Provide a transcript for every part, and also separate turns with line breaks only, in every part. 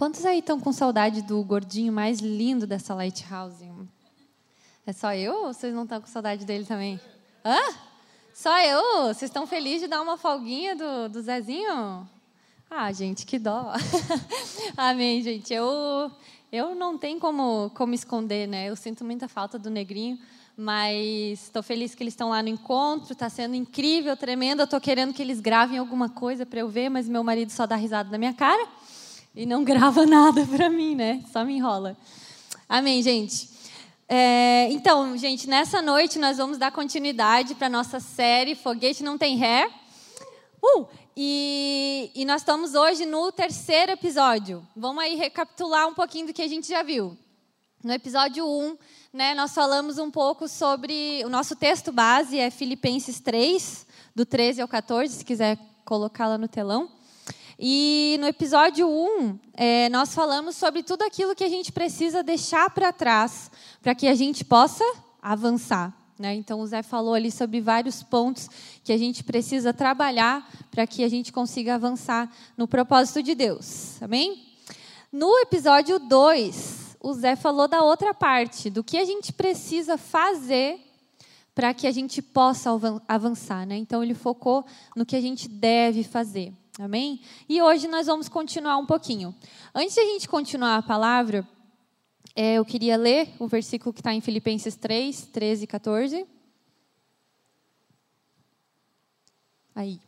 Quantos aí estão com saudade do gordinho mais lindo dessa Lighthouse? É só eu ou vocês não estão com saudade dele também? Hã? Só eu? Vocês estão felizes de dar uma folguinha do, do Zezinho? Ah, gente, que dó. Amém, gente. Eu, eu não tenho como, como esconder, né? Eu sinto muita falta do negrinho, mas estou feliz que eles estão lá no encontro. Está sendo incrível, tremendo. Eu estou querendo que eles gravem alguma coisa para eu ver, mas meu marido só dá risada na minha cara e não grava nada para mim, né? Só me enrola. Amém, gente. É, então, gente, nessa noite nós vamos dar continuidade para nossa série Foguete Não Tem Ré. Uh, e, e, nós estamos hoje no terceiro episódio. Vamos aí recapitular um pouquinho do que a gente já viu. No episódio 1, né, nós falamos um pouco sobre. O nosso texto base é Filipenses 3, do 13 ao 14, se quiser colocá-la no telão. E no episódio 1, é, nós falamos sobre tudo aquilo que a gente precisa deixar para trás para que a gente possa avançar. Né? Então, o Zé falou ali sobre vários pontos que a gente precisa trabalhar para que a gente consiga avançar no propósito de Deus. Amém? No episódio 2, o Zé falou da outra parte, do que a gente precisa fazer para que a gente possa avançar. Né? Então, ele focou no que a gente deve fazer. Amém? E hoje nós vamos continuar um pouquinho. Antes de a gente continuar a palavra, é, eu queria ler o versículo que está em Filipenses 3, 13 e 14. Aí.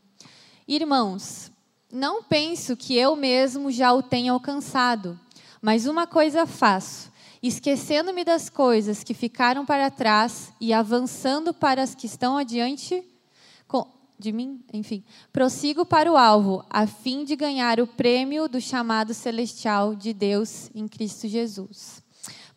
Irmãos, não penso que eu mesmo já o tenha alcançado, mas uma coisa faço, esquecendo-me das coisas que ficaram para trás e avançando para as que estão adiante, de mim, enfim, prossigo para o alvo, a fim de ganhar o prêmio do chamado celestial de Deus em Cristo Jesus.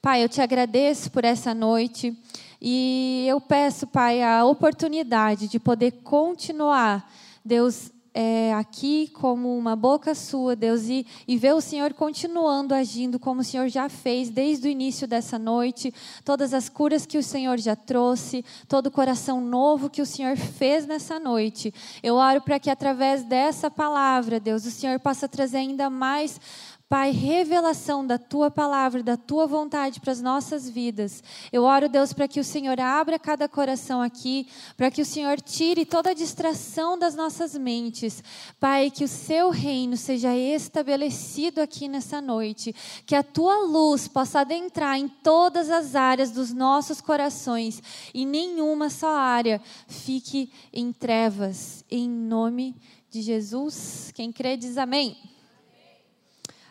Pai, eu te agradeço por essa noite e eu peço, Pai, a oportunidade de poder continuar, Deus, é, aqui como uma boca sua, Deus, e, e ver o Senhor continuando agindo como o Senhor já fez desde o início dessa noite, todas as curas que o Senhor já trouxe, todo o coração novo que o Senhor fez nessa noite. Eu oro para que através dessa palavra, Deus, o Senhor possa trazer ainda mais Pai, revelação da tua palavra, da tua vontade para as nossas vidas. Eu oro, Deus, para que o Senhor abra cada coração aqui, para que o Senhor tire toda a distração das nossas mentes. Pai, que o seu reino seja estabelecido aqui nessa noite, que a tua luz possa adentrar em todas as áreas dos nossos corações e nenhuma só área fique em trevas. Em nome de Jesus. Quem crê diz amém.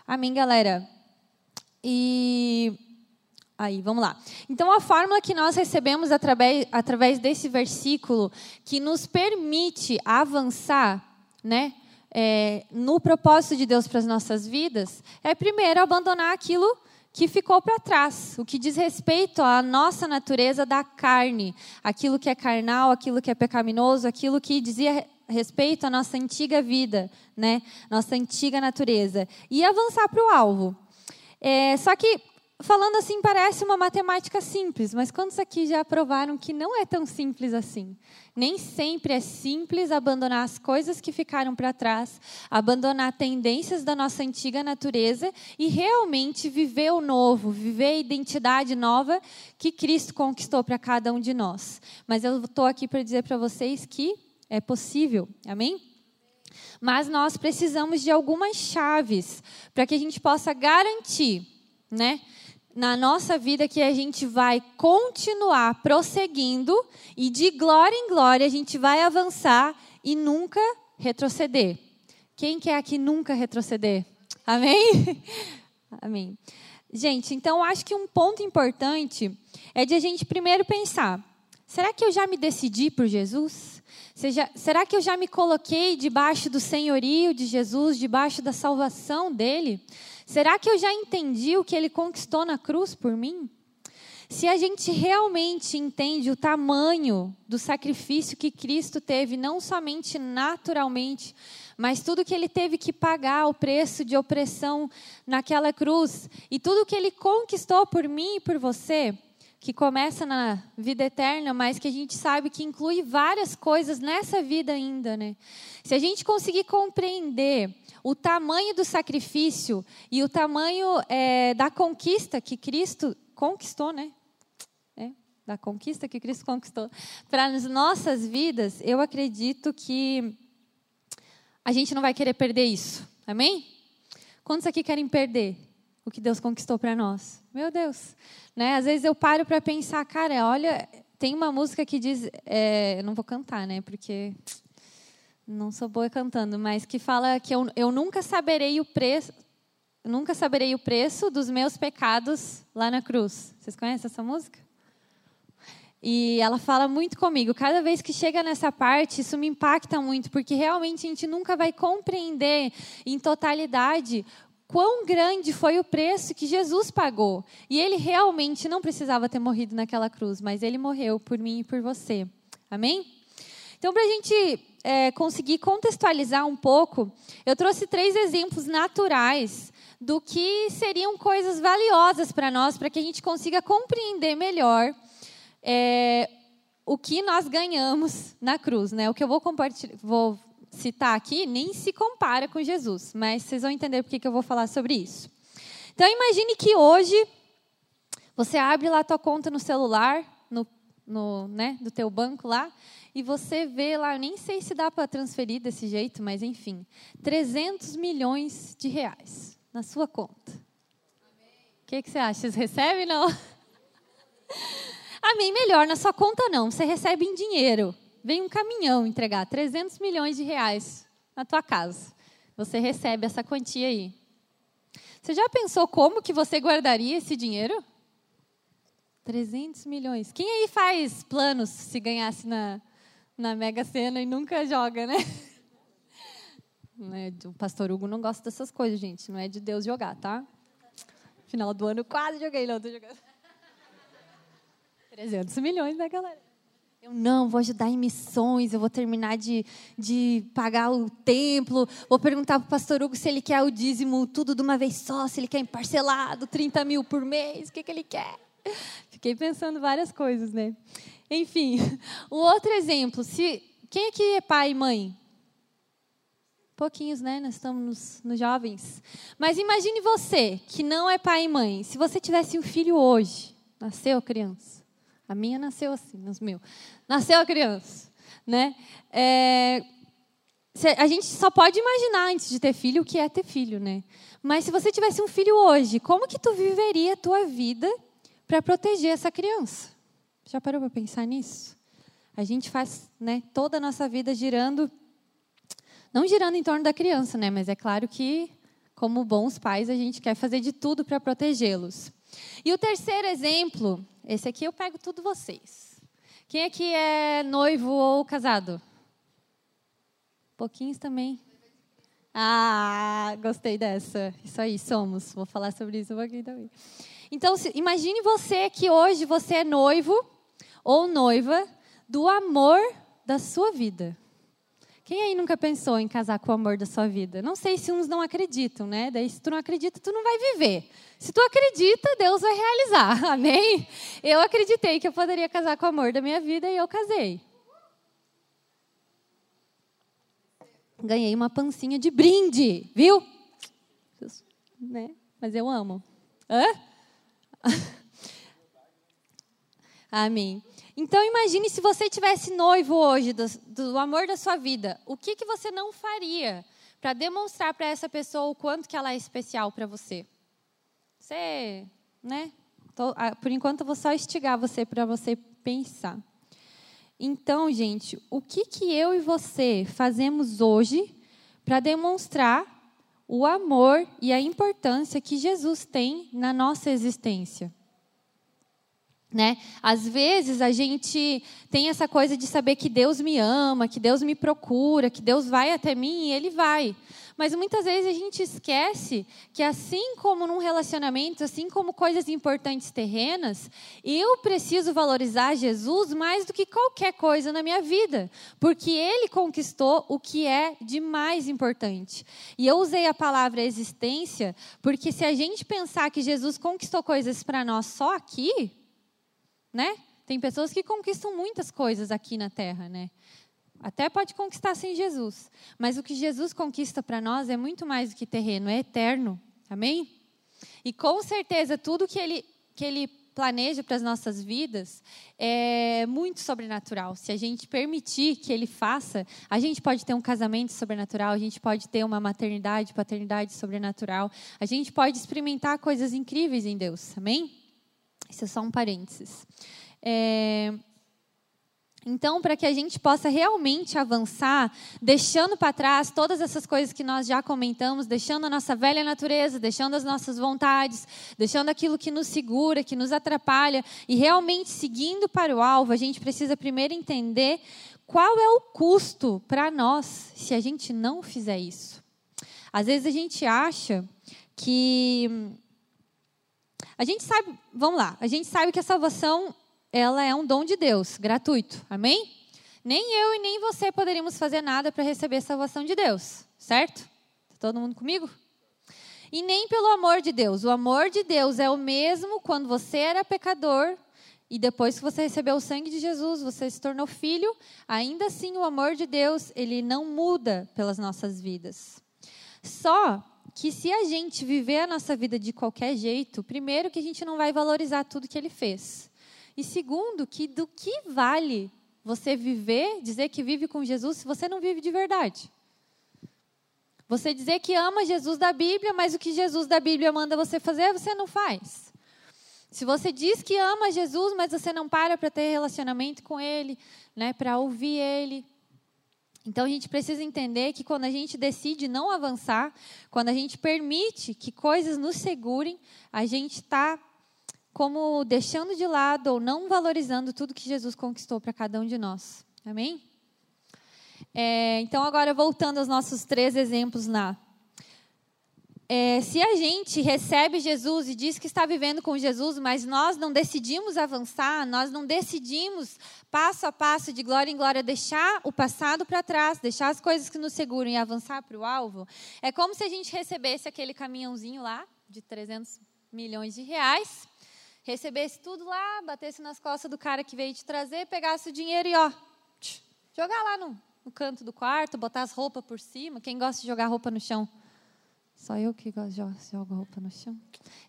Amém, galera? E aí, vamos lá. Então, a fórmula que nós recebemos através, através desse versículo, que nos permite avançar, né? É, no propósito de Deus para as nossas vidas, é primeiro abandonar aquilo que ficou para trás, o que diz respeito à nossa natureza da carne, aquilo que é carnal, aquilo que é pecaminoso, aquilo que dizia respeito à nossa antiga vida, né? Nossa antiga natureza. E avançar para o alvo. É, só que, falando assim, parece uma matemática simples, mas quantos aqui já provaram que não é tão simples assim? Nem sempre é simples abandonar as coisas que ficaram para trás, abandonar tendências da nossa antiga natureza e realmente viver o novo, viver a identidade nova que Cristo conquistou para cada um de nós. Mas eu estou aqui para dizer para vocês que é possível, amém? Mas nós precisamos de algumas chaves para que a gente possa garantir, né? Na nossa vida que a gente vai continuar prosseguindo e de glória em glória a gente vai avançar e nunca retroceder. Quem quer aqui nunca retroceder? Amém? Amém. Gente, então acho que um ponto importante é de a gente primeiro pensar: será que eu já me decidi por Jesus? Seja, será que eu já me coloquei debaixo do senhorio de Jesus, debaixo da salvação dele? Será que eu já entendi o que ele conquistou na cruz por mim? Se a gente realmente entende o tamanho do sacrifício que Cristo teve, não somente naturalmente, mas tudo que ele teve que pagar, o preço de opressão naquela cruz, e tudo que ele conquistou por mim e por você, que começa na vida eterna, mas que a gente sabe que inclui várias coisas nessa vida ainda, né? Se a gente conseguir compreender o tamanho do sacrifício e o tamanho é, da conquista que Cristo conquistou, né? É, da conquista que Cristo conquistou para as nossas vidas, eu acredito que a gente não vai querer perder isso. Amém? Quantos aqui querem perder o que Deus conquistou para nós? Meu Deus. Né? Às vezes eu paro para pensar, cara, olha, tem uma música que diz, é, eu não vou cantar, né? Porque não sou boa cantando, mas que fala que eu, eu nunca saberei o preço, nunca saberei o preço dos meus pecados lá na cruz. Vocês conhecem essa música? E ela fala muito comigo. Cada vez que chega nessa parte, isso me impacta muito, porque realmente a gente nunca vai compreender em totalidade quão grande foi o preço que Jesus pagou. E ele realmente não precisava ter morrido naquela cruz, mas ele morreu por mim e por você. Amém? Então, para a gente é, conseguir contextualizar um pouco, eu trouxe três exemplos naturais do que seriam coisas valiosas para nós, para que a gente consiga compreender melhor é, o que nós ganhamos na cruz. Né? O que eu vou, vou citar aqui nem se compara com Jesus, mas vocês vão entender por que eu vou falar sobre isso. Então, imagine que hoje você abre lá a tua conta no celular, no, no, né, do teu banco lá, e você vê lá, nem sei se dá para transferir desse jeito, mas enfim, 300 milhões de reais na sua conta. O que, que você acha? Vocês recebem não? Amém, melhor, na sua conta não, você recebe em dinheiro. Vem um caminhão entregar 300 milhões de reais na tua casa. Você recebe essa quantia aí. Você já pensou como que você guardaria esse dinheiro? 300 milhões. Quem aí faz planos se ganhasse na, na Mega Sena e nunca joga, né? É, o pastor Hugo não gosta dessas coisas, gente. Não é de Deus jogar, tá? Final do ano quase joguei, não, tô jogando. 300 milhões, né, galera? Eu não, vou ajudar em missões, eu vou terminar de, de pagar o templo, vou perguntar para o pastor Hugo se ele quer o dízimo tudo de uma vez só, se ele quer em parcelado, 30 mil por mês, o que, que ele quer. Fiquei pensando várias coisas, né? Enfim, o outro exemplo, se quem aqui é pai e mãe? Pouquinhos, né? Nós estamos nos, nos, jovens. Mas imagine você, que não é pai e mãe. Se você tivesse um filho hoje, nasceu criança. A minha nasceu assim, nos meus. Nasceu a criança, né? É, a gente só pode imaginar antes de ter filho o que é ter filho, né? Mas se você tivesse um filho hoje, como que tu viveria a tua vida para proteger essa criança? Já parou para pensar nisso? A gente faz né, toda a nossa vida girando, não girando em torno da criança, né? Mas é claro que, como bons pais, a gente quer fazer de tudo para protegê-los. E o terceiro exemplo, esse aqui eu pego tudo vocês. Quem aqui é noivo ou casado? Pouquinhos também. Ah, gostei dessa. Isso aí, somos. Vou falar sobre isso um pouquinho também. Então, imagine você que hoje você é noivo ou noiva do amor da sua vida. Quem aí nunca pensou em casar com o amor da sua vida? Não sei se uns não acreditam, né? Daí, se tu não acredita, tu não vai viver. Se tu acredita, Deus vai realizar. Amém? Eu acreditei que eu poderia casar com o amor da minha vida e eu casei. Ganhei uma pancinha de brinde, viu? Né? Mas eu amo. Hã? Amém. Então imagine se você tivesse noivo hoje do, do amor da sua vida, o que, que você não faria para demonstrar para essa pessoa o quanto que ela é especial para você? Você, né? Tô, por enquanto eu vou só estigar você para você pensar. Então, gente, o que que eu e você fazemos hoje para demonstrar o amor e a importância que Jesus tem na nossa existência? Né? Às vezes a gente tem essa coisa de saber que Deus me ama, que Deus me procura, que Deus vai até mim e Ele vai. Mas muitas vezes a gente esquece que, assim como num relacionamento, assim como coisas importantes terrenas, eu preciso valorizar Jesus mais do que qualquer coisa na minha vida, porque Ele conquistou o que é de mais importante. E eu usei a palavra existência, porque se a gente pensar que Jesus conquistou coisas para nós só aqui, né? Tem pessoas que conquistam muitas coisas aqui na terra, né? Até pode conquistar sem Jesus. Mas o que Jesus conquista para nós é muito mais do que terreno, é eterno. Amém? E com certeza tudo que ele, que ele planeja para as nossas vidas é muito sobrenatural. Se a gente permitir que ele faça, a gente pode ter um casamento sobrenatural, a gente pode ter uma maternidade, paternidade sobrenatural, a gente pode experimentar coisas incríveis em Deus. Amém? Isso é só um parênteses. É, então, para que a gente possa realmente avançar, deixando para trás todas essas coisas que nós já comentamos, deixando a nossa velha natureza, deixando as nossas vontades, deixando aquilo que nos segura, que nos atrapalha, e realmente seguindo para o alvo, a gente precisa primeiro entender qual é o custo para nós se a gente não fizer isso. Às vezes a gente acha que. A gente sabe, vamos lá, a gente sabe que a salvação ela é um dom de Deus, gratuito. Amém? Nem eu e nem você poderíamos fazer nada para receber a salvação de Deus, certo? Tá todo mundo comigo? E nem pelo amor de Deus. O amor de Deus é o mesmo quando você era pecador e depois que você recebeu o sangue de Jesus, você se tornou filho, ainda assim o amor de Deus, ele não muda pelas nossas vidas. Só que se a gente viver a nossa vida de qualquer jeito, primeiro que a gente não vai valorizar tudo que ele fez. E segundo, que do que vale você viver, dizer que vive com Jesus, se você não vive de verdade? Você dizer que ama Jesus da Bíblia, mas o que Jesus da Bíblia manda você fazer, você não faz. Se você diz que ama Jesus, mas você não para para ter relacionamento com Ele, né, para ouvir Ele. Então a gente precisa entender que quando a gente decide não avançar, quando a gente permite que coisas nos segurem, a gente está como deixando de lado ou não valorizando tudo que Jesus conquistou para cada um de nós. Amém? É, então, agora voltando aos nossos três exemplos lá. É, se a gente recebe Jesus e diz que está vivendo com Jesus, mas nós não decidimos avançar, nós não decidimos passo a passo, de glória em glória, deixar o passado para trás, deixar as coisas que nos seguram e avançar para o alvo, é como se a gente recebesse aquele caminhãozinho lá de 300 milhões de reais recebesse tudo lá, batesse nas costas do cara que veio te trazer, pegasse o dinheiro e ó, jogar lá no, no canto do quarto, botar as roupas por cima. Quem gosta de jogar roupa no chão? Só eu que gosto de jogar roupa no chão.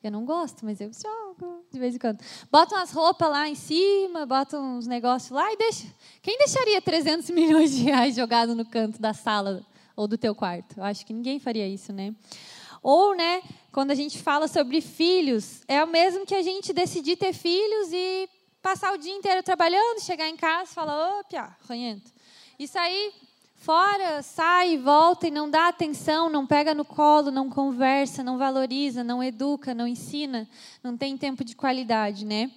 Eu não gosto, mas eu jogo de vez em quando. Bota umas roupas lá em cima, bota uns negócios lá e deixa. Quem deixaria 300 milhões de reais jogado no canto da sala ou do teu quarto? Eu acho que ninguém faria isso, né? Ou, né, quando a gente fala sobre filhos, é o mesmo que a gente decidir ter filhos e passar o dia inteiro trabalhando, chegar em casa e falar, opa, ranhento. E sair fora, sai, volta e não dá atenção, não pega no colo, não conversa, não valoriza, não educa, não ensina, não tem tempo de qualidade, né?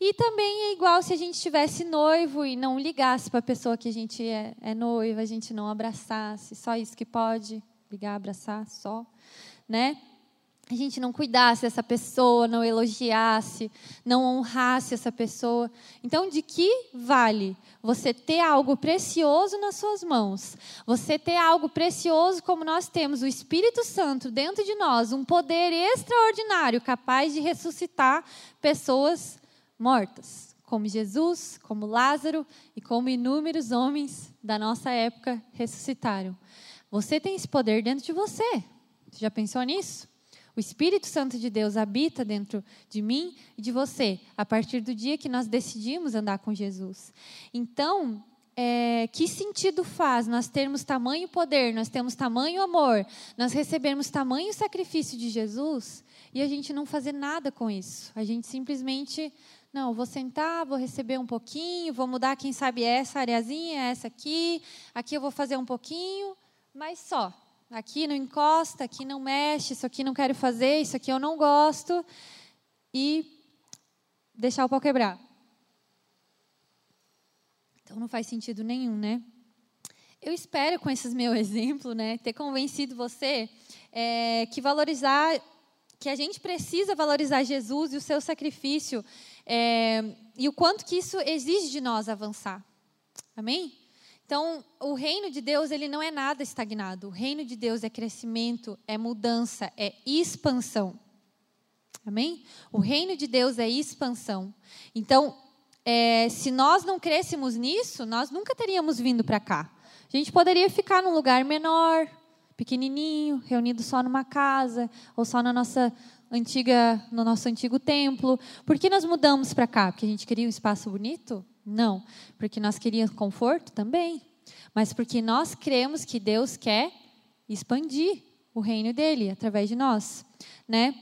E também é igual se a gente tivesse noivo e não ligasse para a pessoa que a gente é, é noiva, a gente não abraçasse, só isso que pode, ligar, abraçar, só né? A gente não cuidasse dessa pessoa, não elogiasse, não honrasse essa pessoa. Então, de que vale você ter algo precioso nas suas mãos? Você ter algo precioso como nós temos, o Espírito Santo dentro de nós, um poder extraordinário capaz de ressuscitar pessoas mortas, como Jesus, como Lázaro e como inúmeros homens da nossa época ressuscitaram. Você tem esse poder dentro de você. Você já pensou nisso? O Espírito Santo de Deus habita dentro de mim e de você, a partir do dia que nós decidimos andar com Jesus. Então, é, que sentido faz nós termos tamanho poder, nós temos tamanho amor, nós recebemos tamanho sacrifício de Jesus e a gente não fazer nada com isso? A gente simplesmente, não, vou sentar, vou receber um pouquinho, vou mudar, quem sabe, essa areazinha, essa aqui, aqui eu vou fazer um pouquinho, mas só. Aqui não encosta, aqui não mexe, isso aqui não quero fazer, isso aqui eu não gosto. E deixar o pau quebrar. Então não faz sentido nenhum, né? Eu espero, com esses meu exemplo, né, ter convencido você é, que valorizar, que a gente precisa valorizar Jesus e o seu sacrifício é, e o quanto que isso exige de nós avançar. Amém? Então, o reino de Deus, ele não é nada estagnado. O reino de Deus é crescimento, é mudança, é expansão. Amém? O reino de Deus é expansão. Então, é, se nós não crêssemos nisso, nós nunca teríamos vindo para cá. A gente poderia ficar num lugar menor, pequenininho, reunido só numa casa ou só na nossa antiga, no nosso antigo templo. Por que nós mudamos para cá? Porque a gente queria um espaço bonito? Não. Porque nós queríamos conforto? Também. Mas porque nós cremos que Deus quer expandir o reino dele através de nós, né?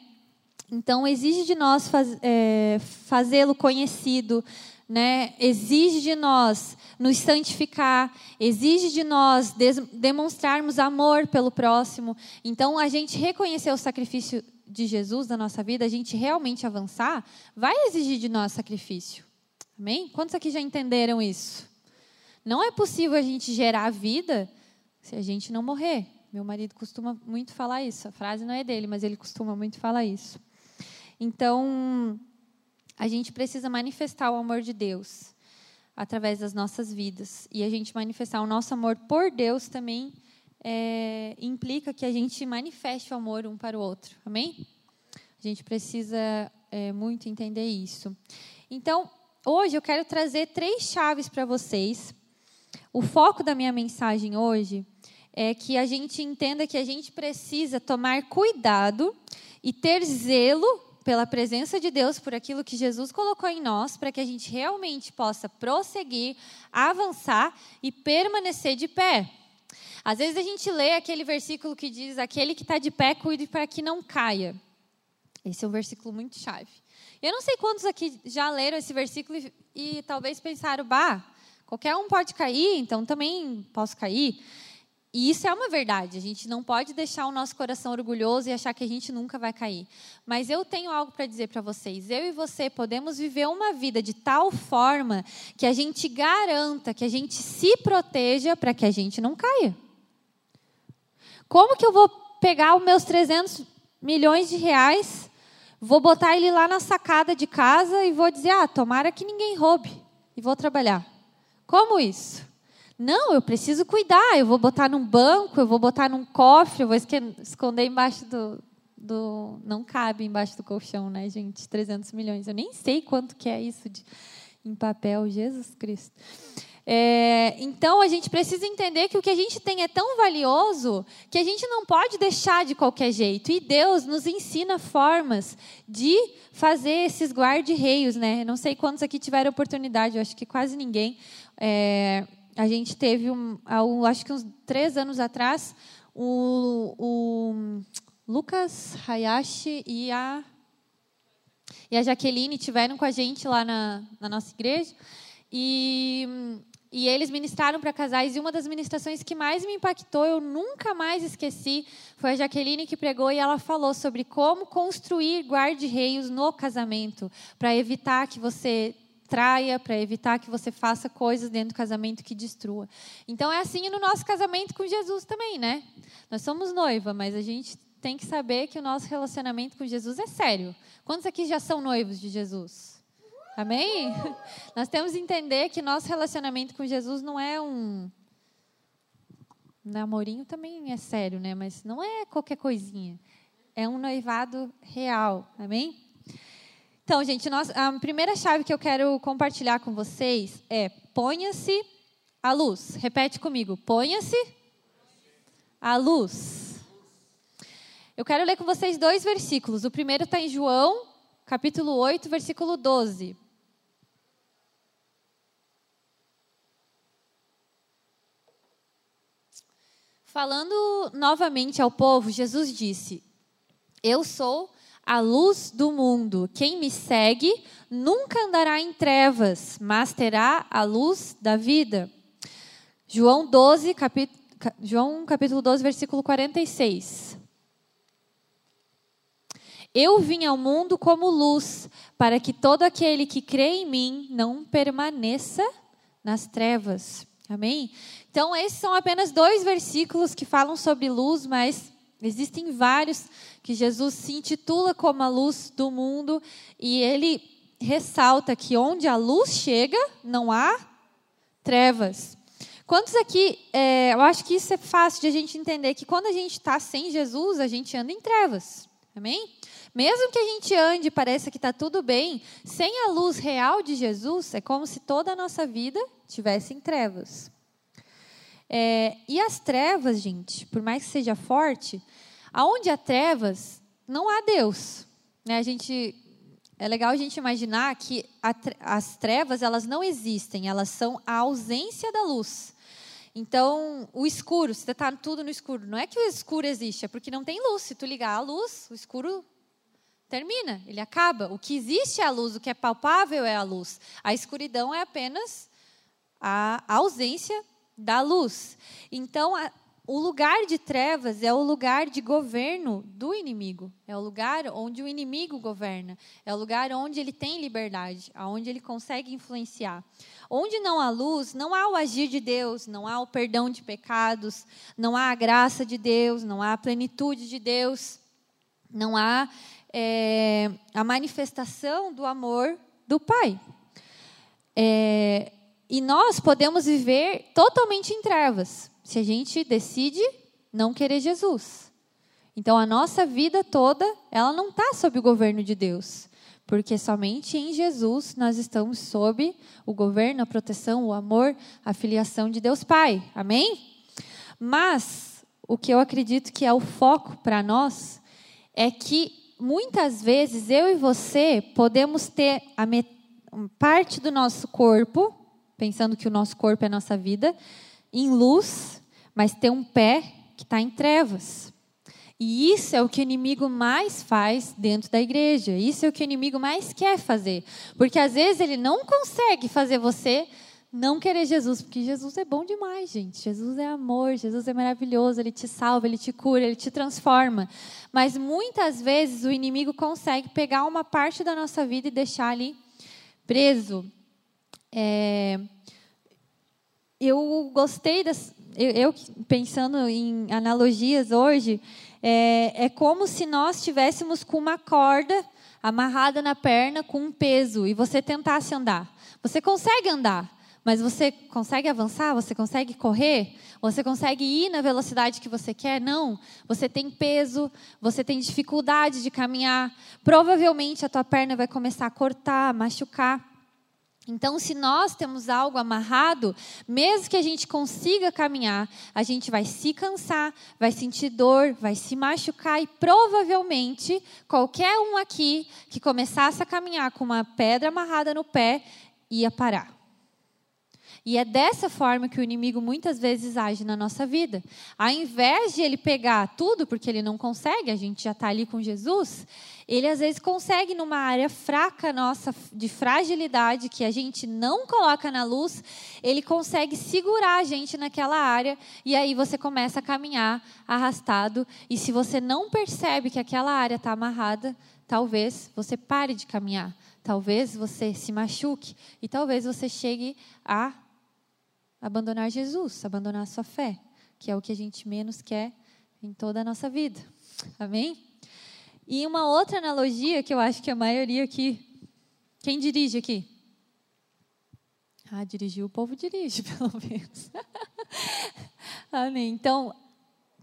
Então exige de nós faz, é, fazê-lo conhecido, né? Exige de nós nos santificar, exige de nós demonstrarmos amor pelo próximo. Então a gente reconhecer o sacrifício de Jesus na nossa vida, a gente realmente avançar, vai exigir de nós sacrifício. Amém? Quantos aqui já entenderam isso? Não é possível a gente gerar vida se a gente não morrer. Meu marido costuma muito falar isso. A frase não é dele, mas ele costuma muito falar isso. Então, a gente precisa manifestar o amor de Deus através das nossas vidas. E a gente manifestar o nosso amor por Deus também é, implica que a gente manifeste o amor um para o outro. Amém? A gente precisa é, muito entender isso. Então, hoje eu quero trazer três chaves para vocês. O foco da minha mensagem hoje é que a gente entenda que a gente precisa tomar cuidado e ter zelo pela presença de Deus, por aquilo que Jesus colocou em nós, para que a gente realmente possa prosseguir, avançar e permanecer de pé. Às vezes a gente lê aquele versículo que diz: Aquele que está de pé, cuide para que não caia. Esse é um versículo muito chave. Eu não sei quantos aqui já leram esse versículo e, e talvez pensaram: Bah, qualquer um pode cair, então também posso cair. E isso é uma verdade. A gente não pode deixar o nosso coração orgulhoso e achar que a gente nunca vai cair. Mas eu tenho algo para dizer para vocês. Eu e você podemos viver uma vida de tal forma que a gente garanta, que a gente se proteja para que a gente não caia. Como que eu vou pegar os meus 300 milhões de reais, vou botar ele lá na sacada de casa e vou dizer: ah, tomara que ninguém roube, e vou trabalhar? Como isso? Não, eu preciso cuidar. Eu vou botar num banco, eu vou botar num cofre, eu vou esconder embaixo do, do. Não cabe embaixo do colchão, né, gente? 300 milhões. Eu nem sei quanto que é isso de, em papel, Jesus Cristo. É, então a gente precisa entender que o que a gente tem é tão valioso que a gente não pode deixar de qualquer jeito. E Deus nos ensina formas de fazer esses guarda-reios, né? Não sei quantos aqui tiveram oportunidade, eu acho que quase ninguém. É, a gente teve, um, acho que uns três anos atrás, o, o Lucas Hayashi e a, e a Jaqueline tiveram com a gente lá na, na nossa igreja. E, e eles ministraram para casais. E uma das ministrações que mais me impactou, eu nunca mais esqueci, foi a Jaqueline que pregou e ela falou sobre como construir guarda-reios no casamento, para evitar que você traia, para evitar que você faça coisas dentro do casamento que destrua. Então é assim no nosso casamento com Jesus também, né? Nós somos noiva, mas a gente tem que saber que o nosso relacionamento com Jesus é sério. Quantos aqui já são noivos de Jesus? Amém? Nós temos que entender que nosso relacionamento com Jesus não é um namorinho também é sério, né? Mas não é qualquer coisinha. É um noivado real. Amém? Então, gente, nós, a primeira chave que eu quero compartilhar com vocês é ponha-se a luz. Repete comigo: ponha-se a luz. Eu quero ler com vocês dois versículos. O primeiro está em João, capítulo 8, versículo 12. Falando novamente ao povo, Jesus disse: Eu sou a luz do mundo. Quem me segue nunca andará em trevas, mas terá a luz da vida. João 12, capítulo, João capítulo 12, versículo 46. Eu vim ao mundo como luz, para que todo aquele que crê em mim não permaneça nas trevas. Amém? Então, esses são apenas dois versículos que falam sobre luz, mas existem vários que Jesus se intitula como a luz do mundo e ele ressalta que onde a luz chega, não há trevas. Quantos aqui, é, eu acho que isso é fácil de a gente entender, que quando a gente está sem Jesus, a gente anda em trevas. Amém? Mesmo que a gente ande e pareça que está tudo bem, sem a luz real de Jesus, é como se toda a nossa vida tivesse em trevas. É, e as trevas, gente, por mais que seja forte, aonde há trevas, não há Deus. Né? A gente, é legal a gente imaginar que a, as trevas elas não existem, elas são a ausência da luz. Então, o escuro, você está tudo no escuro. Não é que o escuro existe, é porque não tem luz. Se tu ligar a luz, o escuro termina, ele acaba. O que existe é a luz, o que é palpável é a luz. A escuridão é apenas a ausência da luz. Então, a, o lugar de trevas é o lugar de governo do inimigo. É o lugar onde o inimigo governa. É o lugar onde ele tem liberdade, onde ele consegue influenciar. Onde não há luz, não há o agir de Deus, não há o perdão de pecados, não há a graça de Deus, não há a plenitude de Deus, não há é, a manifestação do amor do Pai. É, e nós podemos viver totalmente em trevas, se a gente decide não querer Jesus. Então a nossa vida toda, ela não está sob o governo de Deus, porque somente em Jesus nós estamos sob o governo, a proteção, o amor, a filiação de Deus Pai. Amém? Mas o que eu acredito que é o foco para nós é que muitas vezes eu e você podemos ter a parte do nosso corpo pensando que o nosso corpo é a nossa vida, em luz, mas ter um pé que está em trevas. E isso é o que o inimigo mais faz dentro da igreja. Isso é o que o inimigo mais quer fazer. Porque às vezes ele não consegue fazer você não querer Jesus, porque Jesus é bom demais, gente. Jesus é amor, Jesus é maravilhoso, ele te salva, ele te cura, ele te transforma. Mas muitas vezes o inimigo consegue pegar uma parte da nossa vida e deixar ali preso, é, eu gostei das. Eu, pensando em analogias hoje, é, é como se nós estivéssemos com uma corda amarrada na perna com um peso e você tentasse andar. Você consegue andar, mas você consegue avançar? Você consegue correr? Você consegue ir na velocidade que você quer? Não. Você tem peso, você tem dificuldade de caminhar. Provavelmente a tua perna vai começar a cortar, a machucar. Então, se nós temos algo amarrado, mesmo que a gente consiga caminhar, a gente vai se cansar, vai sentir dor, vai se machucar e provavelmente qualquer um aqui que começasse a caminhar com uma pedra amarrada no pé ia parar. E é dessa forma que o inimigo muitas vezes age na nossa vida. Ao invés de ele pegar tudo, porque ele não consegue, a gente já está ali com Jesus, ele às vezes consegue numa área fraca nossa, de fragilidade, que a gente não coloca na luz, ele consegue segurar a gente naquela área, e aí você começa a caminhar arrastado, e se você não percebe que aquela área está amarrada, talvez você pare de caminhar. Talvez você se machuque e talvez você chegue a abandonar Jesus, abandonar a sua fé, que é o que a gente menos quer em toda a nossa vida. Amém? E uma outra analogia que eu acho que a maioria aqui. Quem dirige aqui? Ah, dirigir o povo dirige, pelo menos. Amém. Então,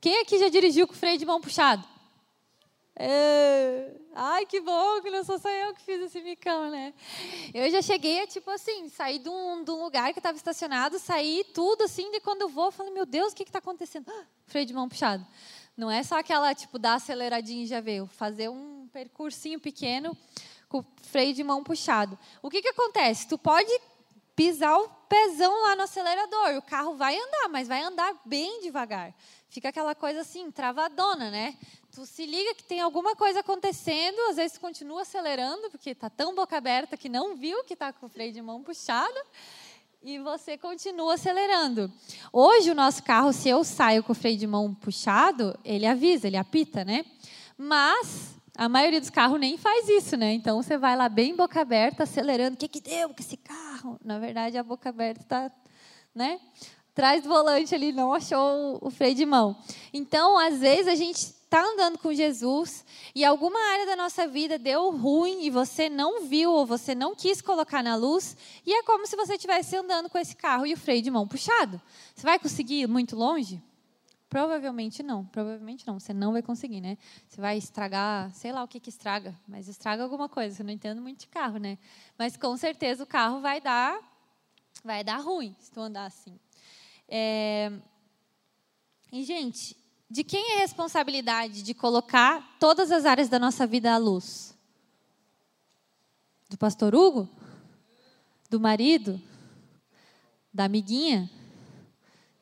quem aqui já dirigiu com freio de mão puxado? É... Ai, que bom que não sou só eu que fiz esse micão, né? Eu já cheguei tipo assim, sair de um, de um lugar que estava estacionado, sair tudo assim, de quando eu vou, eu falo, meu Deus, o que está acontecendo? Ah, freio de mão puxado. Não é só aquela, tipo, dar aceleradinha e já veio. Fazer um percursinho pequeno com freio de mão puxado. O que, que acontece? Tu pode pisar o pezão lá no acelerador. O carro vai andar, mas vai andar bem devagar. Fica aquela coisa assim, travadona, né? Tu se liga que tem alguma coisa acontecendo, às vezes continua acelerando, porque está tão boca aberta que não viu que está com o freio de mão puxado, e você continua acelerando. Hoje, o nosso carro, se eu saio com o freio de mão puxado, ele avisa, ele apita, né? Mas a maioria dos carros nem faz isso, né? Então você vai lá bem boca aberta, acelerando. O que, que deu com esse carro? Na verdade, a boca aberta está, né? Atrás do volante ali, não achou o freio de mão. Então, às vezes, a gente está andando com Jesus e alguma área da nossa vida deu ruim e você não viu ou você não quis colocar na luz, e é como se você estivesse andando com esse carro e o freio de mão puxado. Você vai conseguir ir muito longe? Provavelmente não, provavelmente não. Você não vai conseguir, né? Você vai estragar, sei lá o que que estraga, mas estraga alguma coisa. Você não entendo muito de carro, né? Mas com certeza o carro vai dar, vai dar ruim se tu andar assim. É... E gente, de quem é a responsabilidade de colocar todas as áreas da nossa vida à luz? Do pastor Hugo? Do marido? Da amiguinha?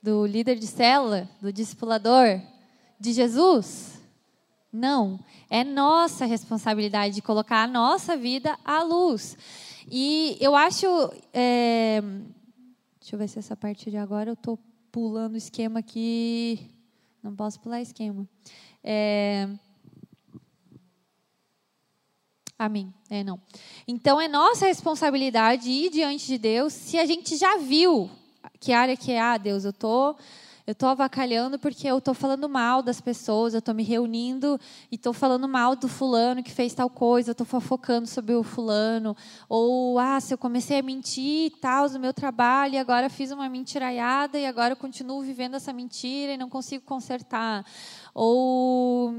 do líder de célula, do discipulador, de Jesus? Não. É nossa responsabilidade de colocar a nossa vida à luz. E eu acho. É, deixa eu ver se essa parte de agora eu estou pulando o esquema aqui. Não posso pular esquema. É, Amém. É, não. Então, é nossa responsabilidade ir diante de Deus se a gente já viu que área que é? Ah, Deus, eu tô eu tô avacalhando porque eu tô falando mal das pessoas, eu tô me reunindo e tô falando mal do fulano que fez tal coisa, eu tô fofocando sobre o fulano, ou ah, se eu comecei a mentir e tal no meu trabalho e agora fiz uma mentiraiada e agora eu continuo vivendo essa mentira e não consigo consertar. Ou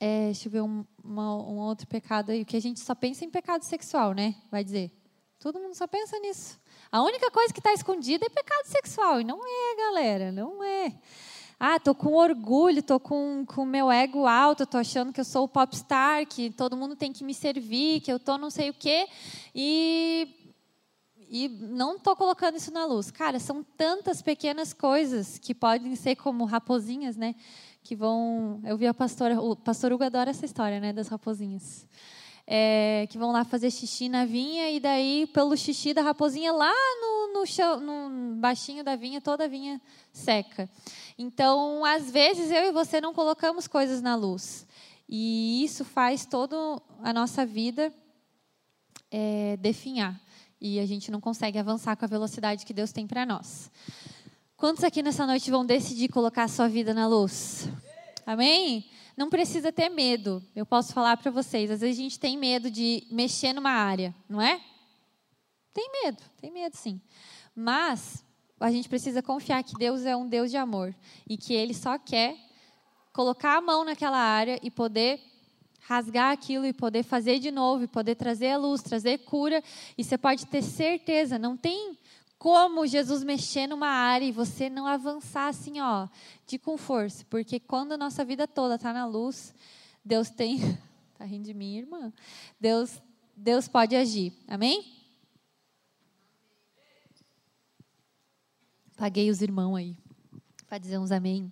é, deixa eu ver um, uma, um outro pecado aí, que a gente só pensa em pecado sexual, né? Vai dizer. Todo mundo só pensa nisso. A única coisa que está escondida é pecado sexual. E não é, galera, não é. Ah, tô com orgulho, tô com o meu ego alto, tô achando que eu sou o popstar, que todo mundo tem que me servir, que eu tô não sei o quê. E, e não tô colocando isso na luz. Cara, são tantas pequenas coisas que podem ser como raposinhas, né? Que vão. Eu vi a pastora. O pastor Hugo adora essa história, né? Das raposinhas é, que vão lá fazer xixi na vinha e daí pelo xixi da raposinha lá no, no, chão, no baixinho da vinha toda a vinha seca. Então, às vezes eu e você não colocamos coisas na luz e isso faz toda a nossa vida é, definhar e a gente não consegue avançar com a velocidade que Deus tem para nós. Quantos aqui nessa noite vão decidir colocar a sua vida na luz? Amém? Não precisa ter medo. Eu posso falar para vocês, às vezes a gente tem medo de mexer numa área, não é? Tem medo, tem medo sim. Mas a gente precisa confiar que Deus é um Deus de amor e que Ele só quer colocar a mão naquela área e poder rasgar aquilo e poder fazer de novo, e poder trazer a luz, trazer cura. E você pode ter certeza, não tem como Jesus mexer numa área e você não avançar assim, ó, de com força, porque quando a nossa vida toda está na luz, Deus tem, tá rindo de mim, irmã? Deus, Deus pode agir. Amém? Paguei os irmãos aí para dizer uns amém.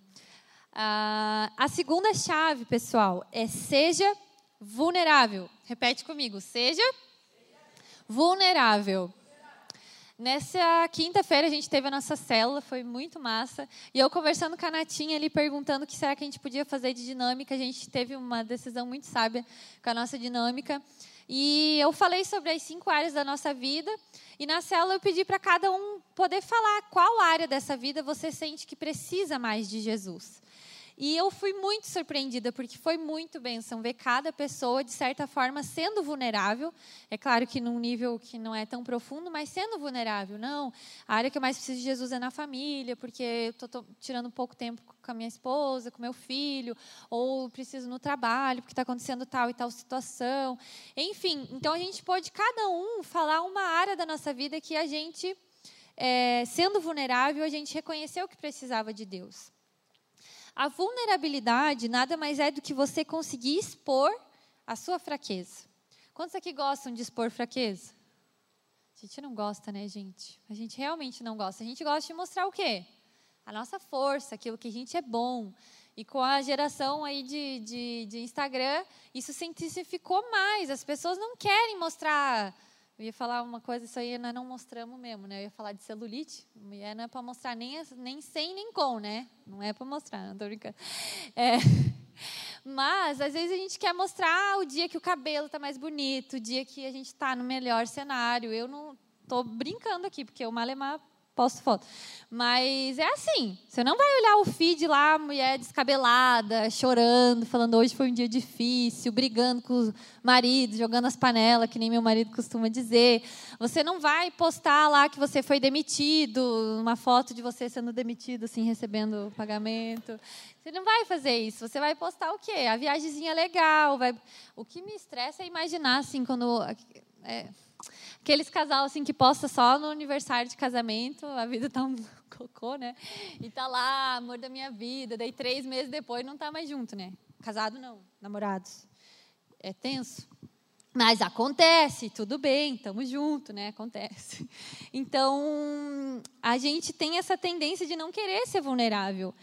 Ah, a segunda chave, pessoal, é seja vulnerável. Repete comigo, seja vulnerável. Nessa quinta-feira a gente teve a nossa célula, foi muito massa. E eu conversando com a Natinha ali, perguntando o que será que a gente podia fazer de dinâmica. A gente teve uma decisão muito sábia com a nossa dinâmica. E eu falei sobre as cinco áreas da nossa vida. E na célula eu pedi para cada um poder falar qual área dessa vida você sente que precisa mais de Jesus. E eu fui muito surpreendida, porque foi muito bênção ver cada pessoa, de certa forma, sendo vulnerável. É claro que num nível que não é tão profundo, mas sendo vulnerável. Não, a área que eu mais preciso de Jesus é na família, porque eu estou tirando pouco tempo com a minha esposa, com meu filho, ou preciso no trabalho, porque está acontecendo tal e tal situação. Enfim, então a gente pode, cada um, falar uma área da nossa vida que a gente, é, sendo vulnerável, a gente reconheceu que precisava de Deus. A vulnerabilidade nada mais é do que você conseguir expor a sua fraqueza. Quantos aqui gostam de expor fraqueza? A gente não gosta, né, gente? A gente realmente não gosta. A gente gosta de mostrar o quê? A nossa força, aquilo que a gente é bom. E com a geração aí de, de, de Instagram, isso se intensificou mais. As pessoas não querem mostrar eu ia falar uma coisa, isso aí nós não mostramos mesmo, né? Eu ia falar de celulite. Mulher não é para mostrar nem, nem sem nem com, né? Não é para mostrar, não estou brincando. É. Mas, às vezes, a gente quer mostrar o dia que o cabelo está mais bonito, o dia que a gente está no melhor cenário. Eu não estou brincando aqui, porque o Malemar posto foto. Mas é assim, você não vai olhar o feed lá, mulher descabelada, chorando, falando hoje foi um dia difícil, brigando com o marido, jogando as panelas, que nem meu marido costuma dizer. Você não vai postar lá que você foi demitido, uma foto de você sendo demitido, assim, recebendo pagamento. Você não vai fazer isso. Você vai postar o quê? A viagemzinha legal. Vai... O que me estressa é imaginar, assim, quando... É... Aqueles casal assim que posta só no aniversário de casamento, a vida tá um cocô, né? E tá lá, amor da minha vida, daí três meses depois não tá mais junto, né? Casado não, namorados. É tenso. Mas acontece, tudo bem, estamos juntos, né? Acontece. Então, a gente tem essa tendência de não querer ser vulnerável.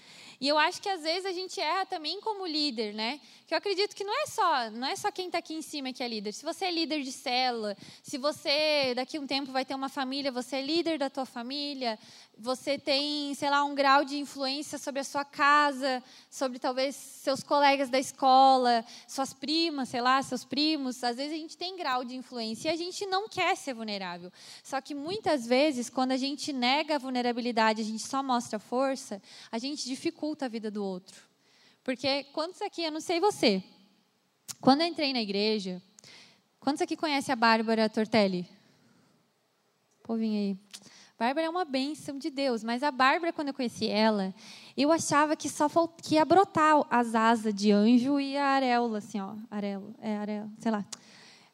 E eu acho que às vezes a gente erra também como líder, né? Que eu acredito que não é só, não é só quem está aqui em cima que é líder. Se você é líder de célula, se você daqui a um tempo vai ter uma família, você é líder da tua família, você tem, sei lá, um grau de influência sobre a sua casa, sobre talvez seus colegas da escola, suas primas, sei lá, seus primos. Às vezes a gente tem grau de influência e a gente não quer ser vulnerável. Só que muitas vezes, quando a gente nega a vulnerabilidade, a gente só mostra força, a gente dificulta a vida do outro. Porque quantos aqui, eu não sei você, quando eu entrei na igreja, quantos aqui conhecem a Bárbara Tortelli? Povinho aí. Bárbara é uma bênção de Deus, mas a Bárbara, quando eu conheci ela, eu achava que só falt... que ia brotar as asas de anjo e a areola, assim, ó. Areola, é areola, sei lá.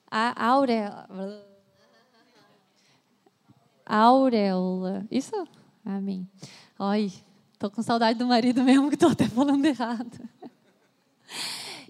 A auréola. Auréola. Isso? Amém. Oi, tô com saudade do marido mesmo, que tô até falando errado.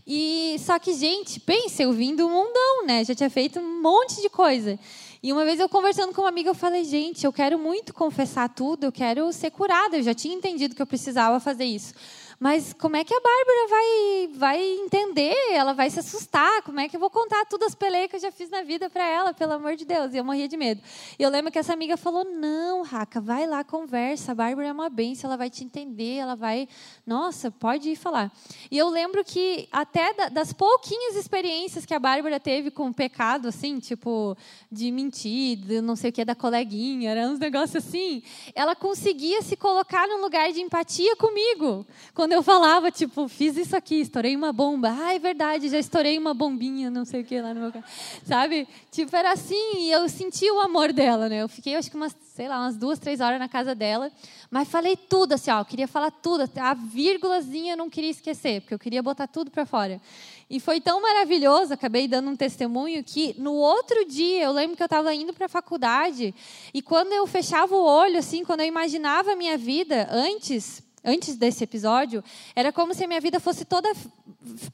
E só que, gente, pense, eu vim do mundão, né? Já tinha feito um monte de coisa. E uma vez eu conversando com uma amiga, eu falei, gente, eu quero muito confessar tudo, eu quero ser curada. Eu já tinha entendido que eu precisava fazer isso. Mas como é que a Bárbara vai, vai entender? Ela vai se assustar? Como é que eu vou contar todas as peleias que eu já fiz na vida para ela, pelo amor de Deus? E eu morria de medo. E eu lembro que essa amiga falou: Não, Raca, vai lá, conversa. A Bárbara é uma benção, ela vai te entender, ela vai. Nossa, pode ir falar. E eu lembro que até das pouquinhas experiências que a Bárbara teve com o pecado, assim, tipo, de mentir, de não sei o que, da coleguinha, era uns negócios assim, ela conseguia se colocar num lugar de empatia comigo. Eu falava, tipo, fiz isso aqui, estourei uma bomba. Ah, é verdade, já estourei uma bombinha, não sei o que lá no meu carro. Sabe? Tipo, era assim, e eu senti o amor dela, né? Eu fiquei, acho que umas, sei lá, umas duas, três horas na casa dela. Mas falei tudo, assim, ó, eu queria falar tudo. A vírgulazinha eu não queria esquecer, porque eu queria botar tudo para fora. E foi tão maravilhoso, acabei dando um testemunho, que no outro dia, eu lembro que eu estava indo para a faculdade, e quando eu fechava o olho, assim, quando eu imaginava a minha vida antes, antes desse episódio, era como se a minha vida fosse toda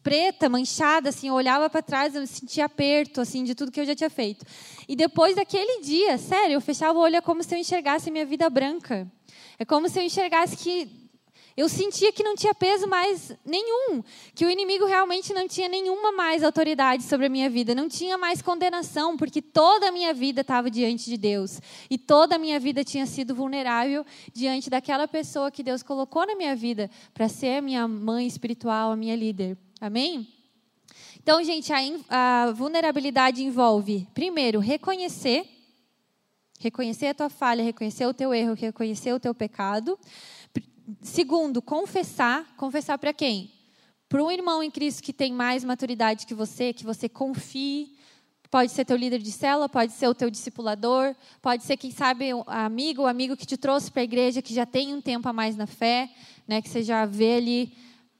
preta, manchada, assim, eu olhava para trás, eu sentia aperto, assim, de tudo que eu já tinha feito. E depois daquele dia, sério, eu fechava o olho, é como se eu enxergasse minha vida branca. É como se eu enxergasse que eu sentia que não tinha peso mais nenhum, que o inimigo realmente não tinha nenhuma mais autoridade sobre a minha vida, não tinha mais condenação, porque toda a minha vida estava diante de Deus e toda a minha vida tinha sido vulnerável diante daquela pessoa que Deus colocou na minha vida para ser a minha mãe espiritual, a minha líder. Amém? Então, gente, a, a vulnerabilidade envolve, primeiro, reconhecer, reconhecer a tua falha, reconhecer o teu erro, reconhecer o teu pecado. Segundo, confessar. Confessar para quem? Para um irmão em Cristo que tem mais maturidade que você, que você confie. Pode ser teu líder de célula, pode ser o teu discipulador, pode ser, quem sabe, um amigo, o amigo que te trouxe para a igreja, que já tem um tempo a mais na fé, né, que você já vê ali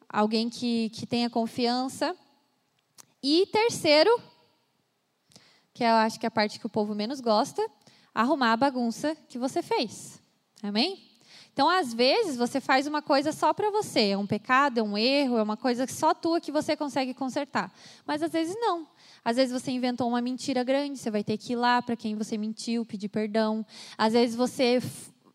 alguém que, que tenha confiança. E terceiro, que eu acho que é a parte que o povo menos gosta, arrumar a bagunça que você fez. Amém? Então, às vezes, você faz uma coisa só para você. É um pecado, é um erro, é uma coisa só tua que você consegue consertar. Mas às vezes não. Às vezes você inventou uma mentira grande, você vai ter que ir lá para quem você mentiu, pedir perdão. Às vezes você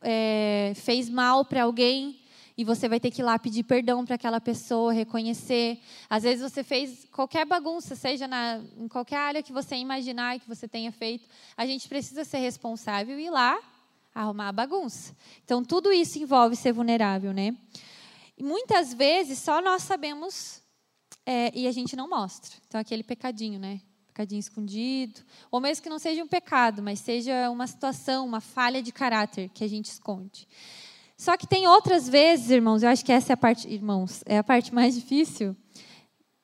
é, fez mal para alguém e você vai ter que ir lá pedir perdão para aquela pessoa, reconhecer. Às vezes você fez qualquer bagunça, seja na, em qualquer área que você imaginar que você tenha feito. A gente precisa ser responsável e ir lá arrumar a bagunça. Então, tudo isso envolve ser vulnerável, né? E muitas vezes só nós sabemos é, e a gente não mostra. Então, aquele pecadinho, né? pecadinho escondido, ou mesmo que não seja um pecado, mas seja uma situação, uma falha de caráter que a gente esconde. Só que tem outras vezes, irmãos, eu acho que essa é a parte, irmãos, é a parte mais difícil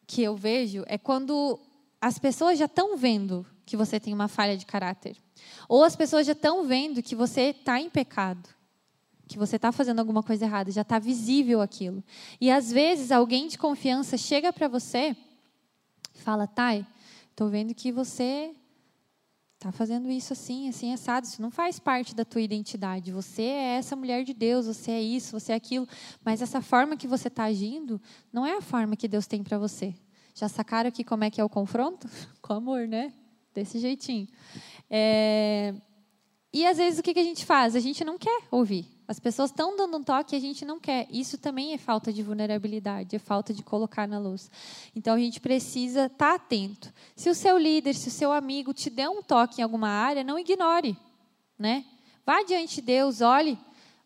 que eu vejo, é quando as pessoas já estão vendo que você tem uma falha de caráter. Ou as pessoas já estão vendo que você está em pecado, que você está fazendo alguma coisa errada, já está visível aquilo. E às vezes alguém de confiança chega para você e fala: Thay, estou vendo que você está fazendo isso assim, assim, assado. Isso não faz parte da tua identidade. Você é essa mulher de Deus, você é isso, você é aquilo. Mas essa forma que você está agindo não é a forma que Deus tem para você. Já sacaram aqui como é que é o confronto? Com amor, né? Desse jeitinho. É... E às vezes o que a gente faz? A gente não quer ouvir. As pessoas estão dando um toque e a gente não quer. Isso também é falta de vulnerabilidade, é falta de colocar na luz. Então a gente precisa estar tá atento. Se o seu líder, se o seu amigo te der um toque em alguma área, não ignore, né? Vá diante de Deus, olhe,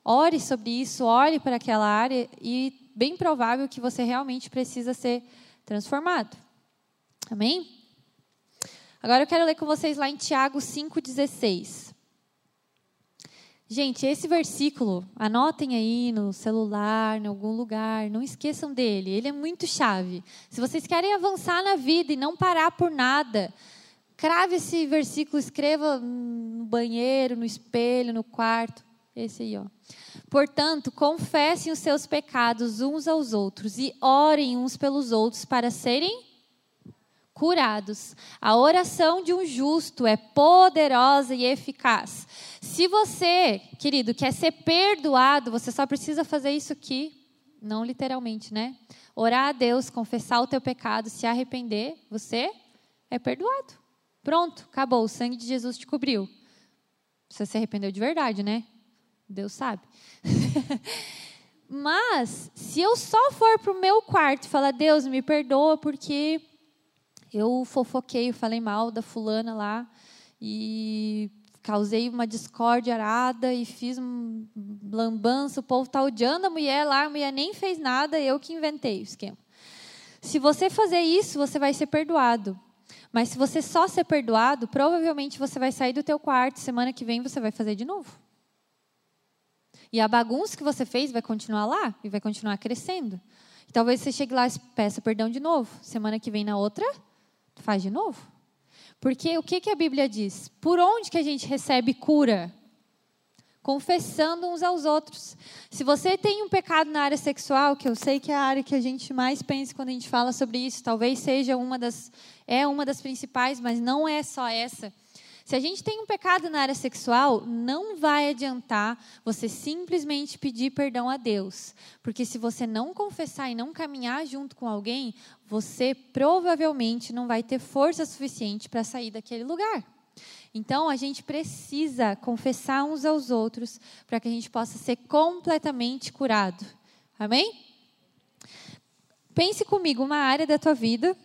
ore sobre isso, olhe para aquela área e bem provável que você realmente precisa ser transformado. Amém? Agora eu quero ler com vocês lá em Tiago 5,16. Gente, esse versículo, anotem aí no celular, em algum lugar, não esqueçam dele, ele é muito chave. Se vocês querem avançar na vida e não parar por nada, crave esse versículo, escreva no banheiro, no espelho, no quarto. Esse aí, ó. Portanto, confessem os seus pecados uns aos outros e orem uns pelos outros para serem curados. A oração de um justo é poderosa e eficaz. Se você, querido, quer ser perdoado, você só precisa fazer isso aqui, não literalmente, né? Orar a Deus, confessar o teu pecado, se arrepender, você é perdoado. Pronto, acabou, o sangue de Jesus te cobriu. Você se arrependeu de verdade, né? Deus sabe. Mas, se eu só for para o meu quarto e falar, Deus, me perdoa porque eu fofoquei, falei mal da fulana lá e causei uma discórdia arada e fiz um lambança, o povo está odiando a mulher lá, a mulher nem fez nada, eu que inventei o esquema. Se você fazer isso, você vai ser perdoado. Mas se você só ser perdoado, provavelmente você vai sair do teu quarto, semana que vem você vai fazer de novo. E a bagunça que você fez vai continuar lá e vai continuar crescendo. E talvez você chegue lá e peça perdão de novo. Semana que vem na outra, faz de novo. Porque o que, que a Bíblia diz? Por onde que a gente recebe cura? Confessando uns aos outros. Se você tem um pecado na área sexual, que eu sei que é a área que a gente mais pensa quando a gente fala sobre isso, talvez seja uma das é uma das principais, mas não é só essa. Se a gente tem um pecado na área sexual, não vai adiantar você simplesmente pedir perdão a Deus. Porque se você não confessar e não caminhar junto com alguém, você provavelmente não vai ter força suficiente para sair daquele lugar. Então, a gente precisa confessar uns aos outros para que a gente possa ser completamente curado. Amém? Pense comigo uma área da tua vida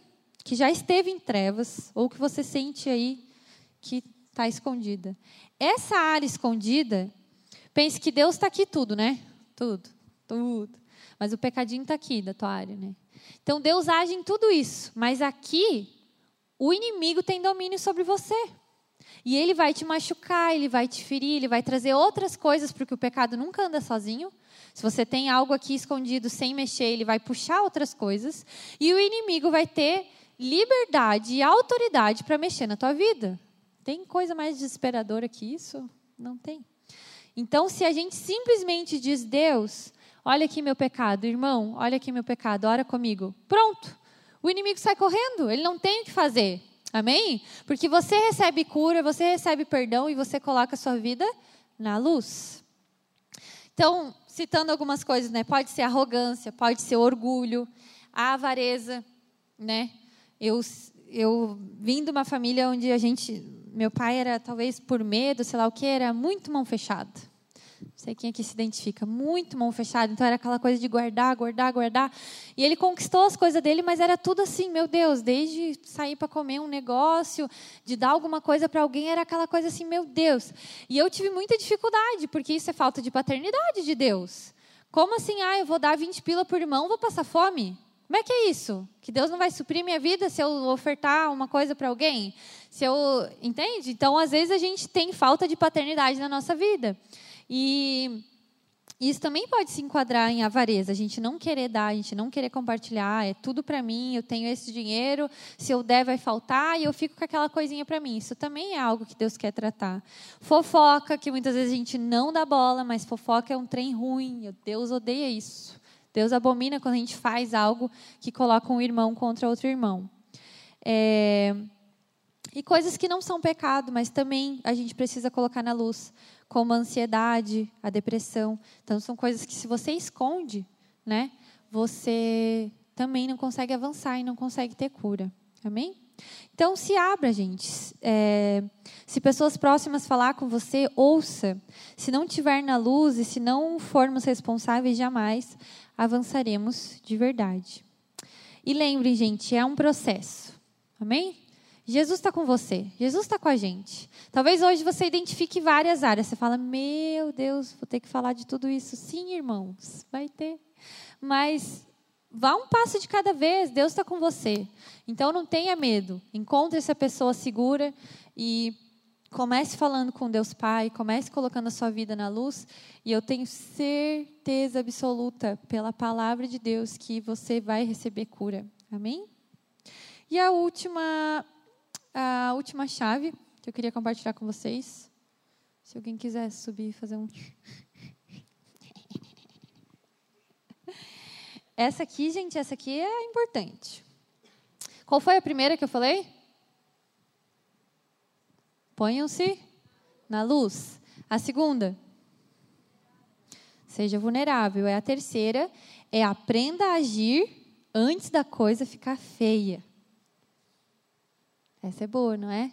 que já esteve em trevas ou que você sente aí que está escondida. Essa área escondida, pense que Deus está aqui tudo, né? Tudo, tudo. Mas o pecadinho está aqui da tua área, né? Então Deus age em tudo isso, mas aqui o inimigo tem domínio sobre você. E ele vai te machucar, ele vai te ferir, ele vai trazer outras coisas, porque o pecado nunca anda sozinho. Se você tem algo aqui escondido sem mexer, ele vai puxar outras coisas. E o inimigo vai ter liberdade e autoridade para mexer na tua vida. Tem coisa mais desesperadora que isso? Não tem. Então, se a gente simplesmente diz, Deus, olha aqui meu pecado, irmão, olha aqui meu pecado, ora comigo. Pronto. O inimigo sai correndo, ele não tem o que fazer. Amém? Porque você recebe cura, você recebe perdão e você coloca a sua vida na luz. Então, citando algumas coisas, né? Pode ser arrogância, pode ser orgulho, a avareza, né? Eu eu vim de uma família onde a gente, meu pai era talvez por medo, sei lá o que, era muito mão fechada. Não sei quem aqui se identifica, muito mão fechada. Então era aquela coisa de guardar, guardar, guardar. E ele conquistou as coisas dele, mas era tudo assim, meu Deus, desde sair para comer um negócio, de dar alguma coisa para alguém, era aquela coisa assim, meu Deus. E eu tive muita dificuldade, porque isso é falta de paternidade de Deus. Como assim, ah, eu vou dar 20 pila por irmão, vou passar fome? Como é que é isso? Que Deus não vai suprir minha vida se eu ofertar uma coisa para alguém? Se eu, entende? Então, às vezes a gente tem falta de paternidade na nossa vida. E isso também pode se enquadrar em avareza, a gente não querer dar, a gente não querer compartilhar, é tudo para mim, eu tenho esse dinheiro, se eu der vai faltar e eu fico com aquela coisinha para mim. Isso também é algo que Deus quer tratar. Fofoca, que muitas vezes a gente não dá bola, mas fofoca é um trem ruim, Deus odeia isso. Deus abomina quando a gente faz algo que coloca um irmão contra outro irmão. É... E coisas que não são pecado, mas também a gente precisa colocar na luz como a ansiedade, a depressão. Então, são coisas que, se você esconde, né, você também não consegue avançar e não consegue ter cura. Amém? Então, se abra, gente. É, se pessoas próximas falar com você, ouça. Se não tiver na luz e se não formos responsáveis, jamais avançaremos de verdade. E lembrem, gente, é um processo. Amém? Jesus está com você, Jesus está com a gente. Talvez hoje você identifique várias áreas. Você fala, meu Deus, vou ter que falar de tudo isso. Sim, irmãos, vai ter. Mas vá um passo de cada vez, Deus está com você. Então não tenha medo. Encontre essa pessoa segura e comece falando com Deus Pai, comece colocando a sua vida na luz. E eu tenho certeza absoluta, pela palavra de Deus, que você vai receber cura. Amém? E a última a última chave que eu queria compartilhar com vocês. Se alguém quiser subir e fazer um. Essa aqui, gente, essa aqui é importante. Qual foi a primeira que eu falei? Ponham-se na luz. A segunda? Seja vulnerável. É a terceira. É aprenda a agir antes da coisa ficar feia. Essa é boa, não é?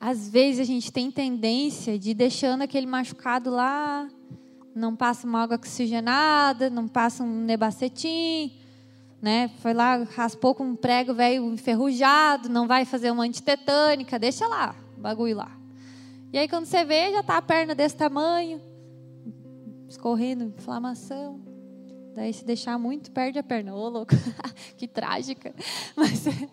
Às vezes a gente tem tendência de ir deixando aquele machucado lá, não passa uma água oxigenada, não passa um nebacetim, né? Foi lá, raspou com um prego velho enferrujado, não vai fazer uma antitetânica, deixa lá, bagulho lá. E aí quando você vê, já tá a perna desse tamanho, escorrendo inflamação. Daí, se deixar muito, perde a perna. Ô, louco, que trágica. Mas é,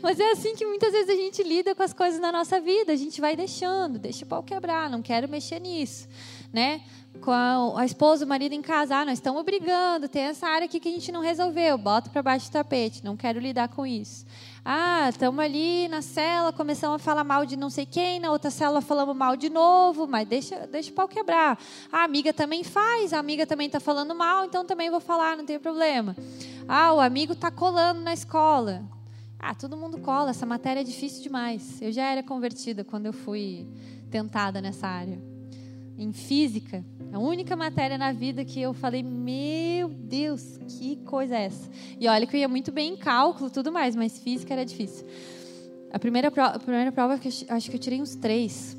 mas é assim que muitas vezes a gente lida com as coisas na nossa vida. A gente vai deixando, deixa o pau quebrar, não quero mexer nisso. Né? Com a, a esposa, o marido em casa, ah, nós estamos brigando, tem essa área aqui que a gente não resolveu, bota para baixo do tapete, não quero lidar com isso. Ah, estamos ali na cela, começamos a falar mal de não sei quem, na outra cela falamos mal de novo, mas deixa, deixa o pau quebrar. A amiga também faz, a amiga também está falando mal, então também vou falar, não tem problema. Ah, o amigo está colando na escola. Ah, todo mundo cola, essa matéria é difícil demais. Eu já era convertida quando eu fui tentada nessa área. Em física, a única matéria na vida que eu falei, meu Deus, que coisa é essa? E olha que eu ia muito bem em cálculo tudo mais, mas física era difícil. A primeira, prova, a primeira prova, acho que eu tirei uns três.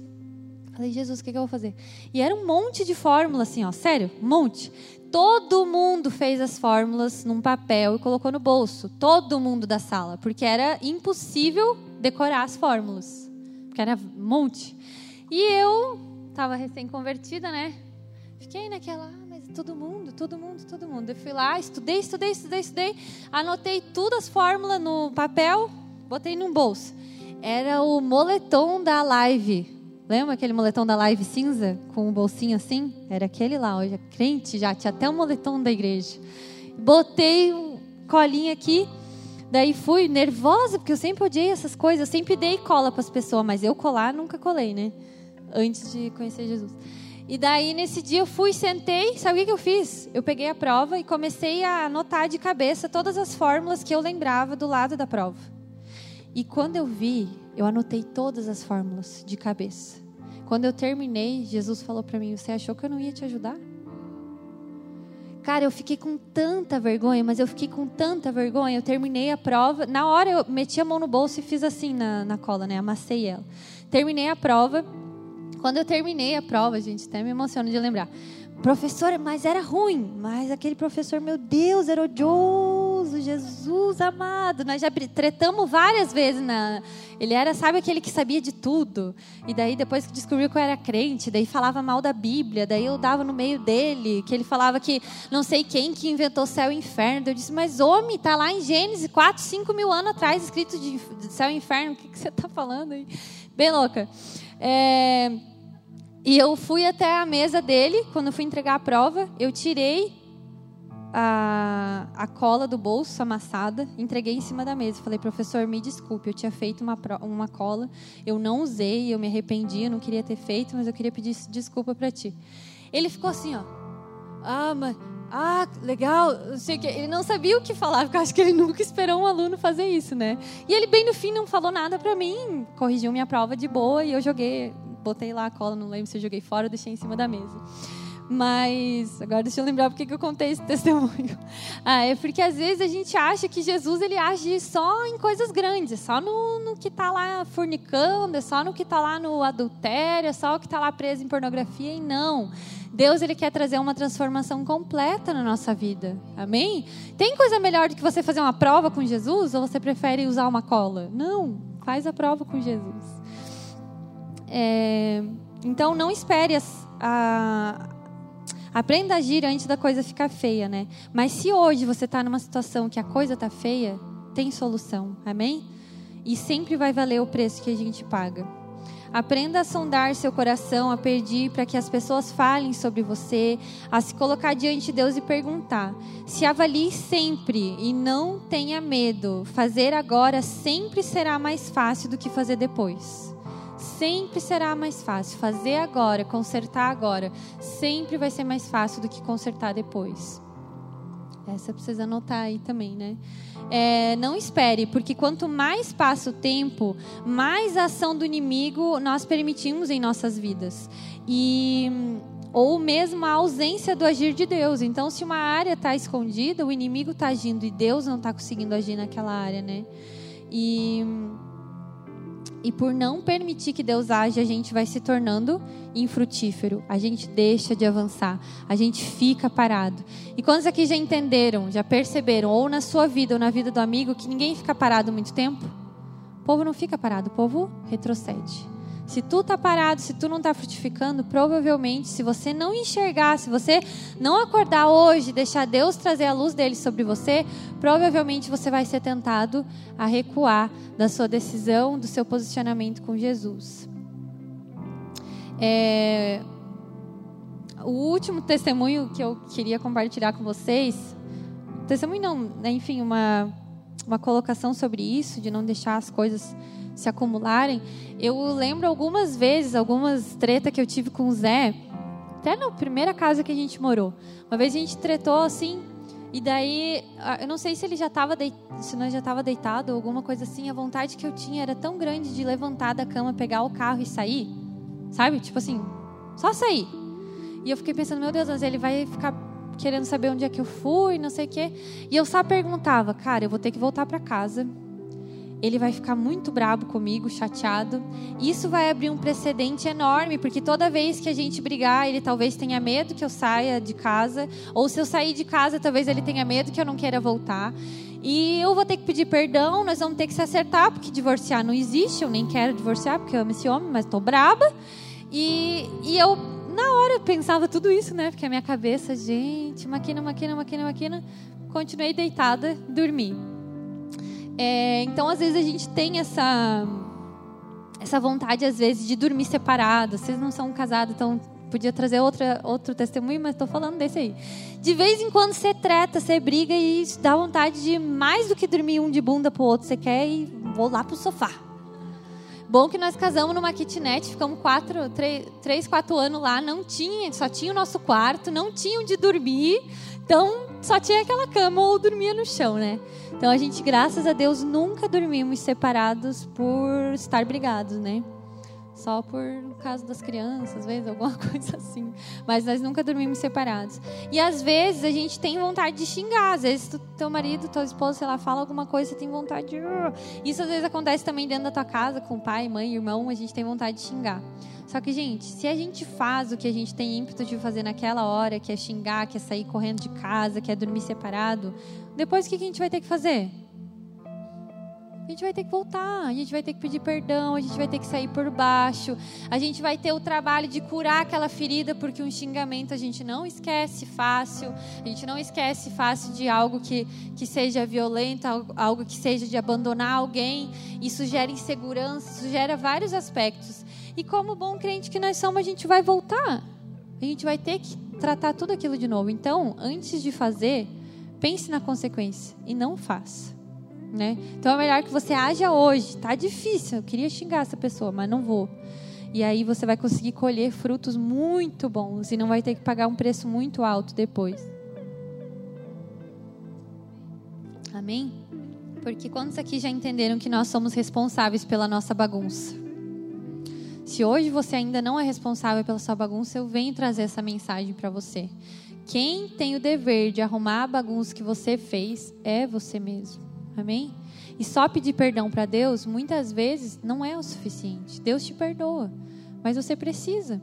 Falei, Jesus, o que, que eu vou fazer? E era um monte de fórmula, assim, ó, sério, um monte. Todo mundo fez as fórmulas num papel e colocou no bolso. Todo mundo da sala, porque era impossível decorar as fórmulas, porque era um monte. E eu estava recém-convertida, né? Fiquei naquela, ah, mas todo mundo, todo mundo, todo mundo. Eu fui lá, estudei, estudei, estudei, estudei, anotei todas as fórmulas no papel, botei num bolso. Era o moletom da live. Lembra aquele moletom da live cinza, com um bolsinho assim? Era aquele lá, hoje é crente já, tinha até o um moletom da igreja. Botei um colinha aqui, daí fui nervosa, porque eu sempre odiei essas coisas, eu sempre dei cola para as pessoas, mas eu colar nunca colei, né? Antes de conhecer Jesus. E daí, nesse dia, eu fui, sentei, sabe o que eu fiz? Eu peguei a prova e comecei a anotar de cabeça todas as fórmulas que eu lembrava do lado da prova. E quando eu vi, eu anotei todas as fórmulas de cabeça. Quando eu terminei, Jesus falou para mim: Você achou que eu não ia te ajudar? Cara, eu fiquei com tanta vergonha, mas eu fiquei com tanta vergonha. Eu terminei a prova. Na hora, eu meti a mão no bolso e fiz assim na, na cola, né? Amassei ela. Terminei a prova. Quando eu terminei a prova, gente, até me emociono de lembrar. Professora, mas era ruim. Mas aquele professor, meu Deus, era odioso. Jesus amado. Nós já tretamos várias vezes na. Ele era, sabe, aquele que sabia de tudo. E daí, depois que descobriu que eu era crente, daí falava mal da Bíblia. Daí eu dava no meio dele, que ele falava que não sei quem que inventou céu e inferno. Eu disse, mas homem, tá lá em Gênesis, 4, 5 mil anos atrás, escrito de céu e inferno. O que, que você tá falando aí? Bem louca. É. E eu fui até a mesa dele, quando fui entregar a prova, eu tirei a, a cola do bolso amassada, entreguei em cima da mesa. Falei, professor, me desculpe, eu tinha feito uma, uma cola, eu não usei, eu me arrependi, eu não queria ter feito, mas eu queria pedir desculpa para ti. Ele ficou assim, ó. Ah, mas, ah, legal, não sei o que. Ele não sabia o que falar, porque eu acho que ele nunca esperou um aluno fazer isso, né? E ele, bem no fim, não falou nada para mim, corrigiu minha prova de boa e eu joguei, botei lá a cola, não lembro se eu joguei fora ou deixei em cima da mesa. Mas agora deixa eu lembrar porque que eu contei esse testemunho. Ah, é porque às vezes a gente acha que Jesus ele age só em coisas grandes, só no, no que está lá fornicando, é só no que está lá no adultério, é só o que está lá preso em pornografia e não. Deus ele quer trazer uma transformação completa na nossa vida. Amém? Tem coisa melhor do que você fazer uma prova com Jesus ou você prefere usar uma cola? Não, faz a prova com Jesus. É, então não espere as, a, Aprenda a agir antes da coisa ficar feia, né? Mas se hoje você está numa situação que a coisa está feia, tem solução, amém? E sempre vai valer o preço que a gente paga. Aprenda a sondar seu coração, a pedir para que as pessoas falem sobre você, a se colocar diante de Deus e perguntar. Se avalie sempre e não tenha medo. Fazer agora sempre será mais fácil do que fazer depois sempre será mais fácil. Fazer agora, consertar agora, sempre vai ser mais fácil do que consertar depois. Essa precisa anotar aí também, né? É, não espere, porque quanto mais passa o tempo, mais ação do inimigo nós permitimos em nossas vidas. E ou mesmo a ausência do agir de Deus. Então, se uma área está escondida, o inimigo está agindo e Deus não está conseguindo agir naquela área, né? E e por não permitir que Deus age, a gente vai se tornando infrutífero. A gente deixa de avançar. A gente fica parado. E quantos aqui já entenderam, já perceberam, ou na sua vida ou na vida do amigo, que ninguém fica parado muito tempo? O povo não fica parado, o povo retrocede. Se tu tá parado, se tu não tá frutificando, provavelmente, se você não enxergar, se você não acordar hoje, deixar Deus trazer a luz dele sobre você, provavelmente você vai ser tentado a recuar da sua decisão, do seu posicionamento com Jesus. É... O último testemunho que eu queria compartilhar com vocês, testemunho não, né, enfim, uma, uma colocação sobre isso, de não deixar as coisas se acumularem. Eu lembro algumas vezes, algumas tretas que eu tive com o Zé, até na primeira casa que a gente morou. Uma vez a gente tretou assim, e daí, eu não sei se ele já estava se nós já estava deitado ou alguma coisa assim, a vontade que eu tinha era tão grande de levantar da cama, pegar o carro e sair, sabe? Tipo assim, só sair. E eu fiquei pensando, meu Deus, mas ele vai ficar querendo saber onde é que eu fui, não sei o quê. E eu só perguntava, cara, eu vou ter que voltar para casa ele vai ficar muito brabo comigo, chateado. Isso vai abrir um precedente enorme, porque toda vez que a gente brigar, ele talvez tenha medo que eu saia de casa, ou se eu sair de casa, talvez ele tenha medo que eu não queira voltar. E eu vou ter que pedir perdão, nós vamos ter que se acertar, porque divorciar não existe, eu nem quero divorciar, porque eu amo esse homem, mas estou braba. E, e eu, na hora, pensava tudo isso, né? Porque a minha cabeça, gente, maquina, maquina, maquina, maquina. Continuei deitada, dormi. É, então, às vezes, a gente tem essa, essa vontade, às vezes, de dormir separado. Vocês não são casados, então podia trazer outra, outro testemunho, mas estou falando desse aí. De vez em quando você treta, você briga e dá vontade de mais do que dormir um de bunda pro outro. Você quer ir vou lá pro sofá. Bom que nós casamos numa kitnet, ficamos quatro, três, três, quatro anos lá, não tinha, só tinha o nosso quarto, não tinha onde dormir. Então, só tinha aquela cama ou dormia no chão, né? Então, a gente, graças a Deus, nunca dormimos separados por estar brigados, né? Só por caso das crianças, às vezes, alguma coisa assim. Mas nós nunca dormimos separados. E às vezes a gente tem vontade de xingar. Às vezes tu, teu marido, tua esposa, sei lá, fala alguma coisa, você tem vontade de. Isso às vezes acontece também dentro da tua casa, com pai, mãe, irmão, a gente tem vontade de xingar. Só que, gente, se a gente faz o que a gente tem ímpeto de fazer naquela hora, que é xingar, que é sair correndo de casa, que é dormir separado, depois o que a gente vai ter que fazer? A gente vai ter que voltar, a gente vai ter que pedir perdão, a gente vai ter que sair por baixo, a gente vai ter o trabalho de curar aquela ferida, porque um xingamento a gente não esquece fácil, a gente não esquece fácil de algo que, que seja violento, algo que seja de abandonar alguém. Isso gera insegurança, isso gera vários aspectos. E como bom crente que nós somos, a gente vai voltar, a gente vai ter que tratar tudo aquilo de novo. Então, antes de fazer, pense na consequência e não faça. Né? Então é melhor que você haja hoje. Tá difícil, eu queria xingar essa pessoa, mas não vou. E aí você vai conseguir colher frutos muito bons e não vai ter que pagar um preço muito alto depois. Amém? Porque quantos aqui já entenderam que nós somos responsáveis pela nossa bagunça? Se hoje você ainda não é responsável pela sua bagunça, eu venho trazer essa mensagem para você. Quem tem o dever de arrumar a bagunça que você fez é você mesmo. Amém? E só pedir perdão para Deus, muitas vezes, não é o suficiente. Deus te perdoa, mas você precisa.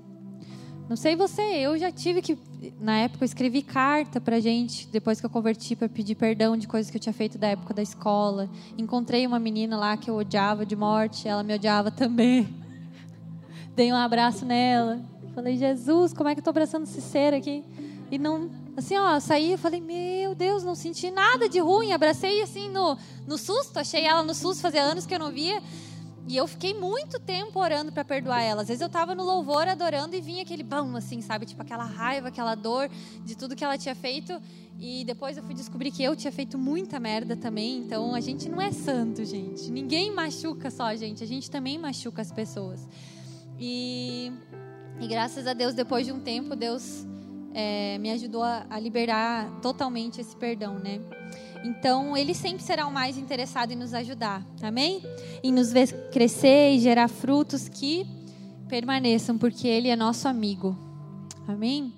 Não sei você, eu já tive que. Na época, eu escrevi carta para gente, depois que eu converti, para pedir perdão de coisas que eu tinha feito da época da escola. Encontrei uma menina lá que eu odiava de morte, ela me odiava também. Dei um abraço nela. Falei, Jesus, como é que eu abraçando esse ser aqui? E não Assim, ó, saí e falei, meu Deus, não senti nada de ruim. Abracei assim no, no susto, achei ela no susto, fazia anos que eu não via. E eu fiquei muito tempo orando para perdoar ela. Às vezes eu estava no louvor adorando e vinha aquele bão, assim, sabe? Tipo aquela raiva, aquela dor de tudo que ela tinha feito. E depois eu fui descobrir que eu tinha feito muita merda também. Então a gente não é santo, gente. Ninguém machuca só a gente, a gente também machuca as pessoas. E, e graças a Deus, depois de um tempo, Deus é, me ajudou a, a liberar totalmente esse perdão, né? Então, ele sempre será o mais interessado em nos ajudar, amém? Em nos ver crescer e gerar frutos que permaneçam, porque ele é nosso amigo, amém?